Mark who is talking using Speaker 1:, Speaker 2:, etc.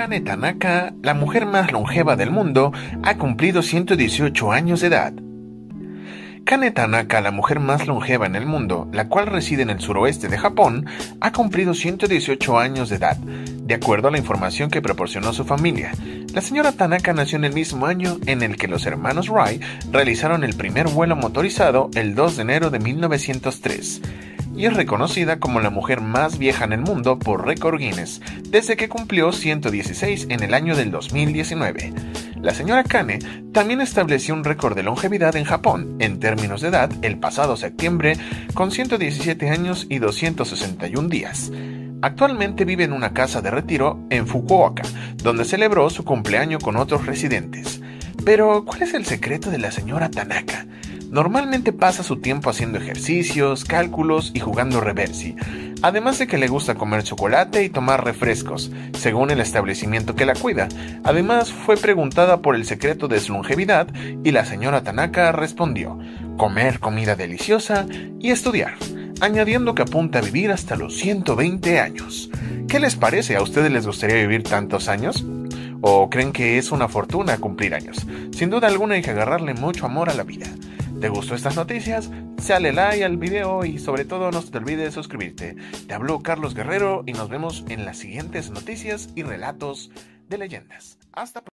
Speaker 1: Kane Tanaka, la mujer más longeva del mundo, ha cumplido 118 años de edad. Kane Tanaka, la mujer más longeva en el mundo, la cual reside en el suroeste de Japón, ha cumplido 118 años de edad, de acuerdo a la información que proporcionó su familia. La señora Tanaka nació en el mismo año en el que los hermanos Wright realizaron el primer vuelo motorizado el 2 de enero de 1903 y es reconocida como la mujer más vieja en el mundo por récord Guinness, desde que cumplió 116 en el año del 2019. La señora Kane también estableció un récord de longevidad en Japón, en términos de edad, el pasado septiembre, con 117 años y 261 días. Actualmente vive en una casa de retiro en Fukuoka, donde celebró su cumpleaños con otros residentes. Pero, ¿cuál es el secreto de la señora Tanaka? Normalmente pasa su tiempo haciendo ejercicios, cálculos y jugando reversi, además de que le gusta comer chocolate y tomar refrescos, según el establecimiento que la cuida. Además, fue preguntada por el secreto de su longevidad y la señora Tanaka respondió, comer comida deliciosa y estudiar, añadiendo que apunta a vivir hasta los 120 años. ¿Qué les parece? ¿A ustedes les gustaría vivir tantos años? ¿O creen que es una fortuna cumplir años? Sin duda alguna hay que agarrarle mucho amor a la vida. ¿Te gustó estas noticias? Sale like al video y sobre todo no te olvides de suscribirte. Te habló Carlos Guerrero y nos vemos en las siguientes noticias y relatos de leyendas. Hasta pronto.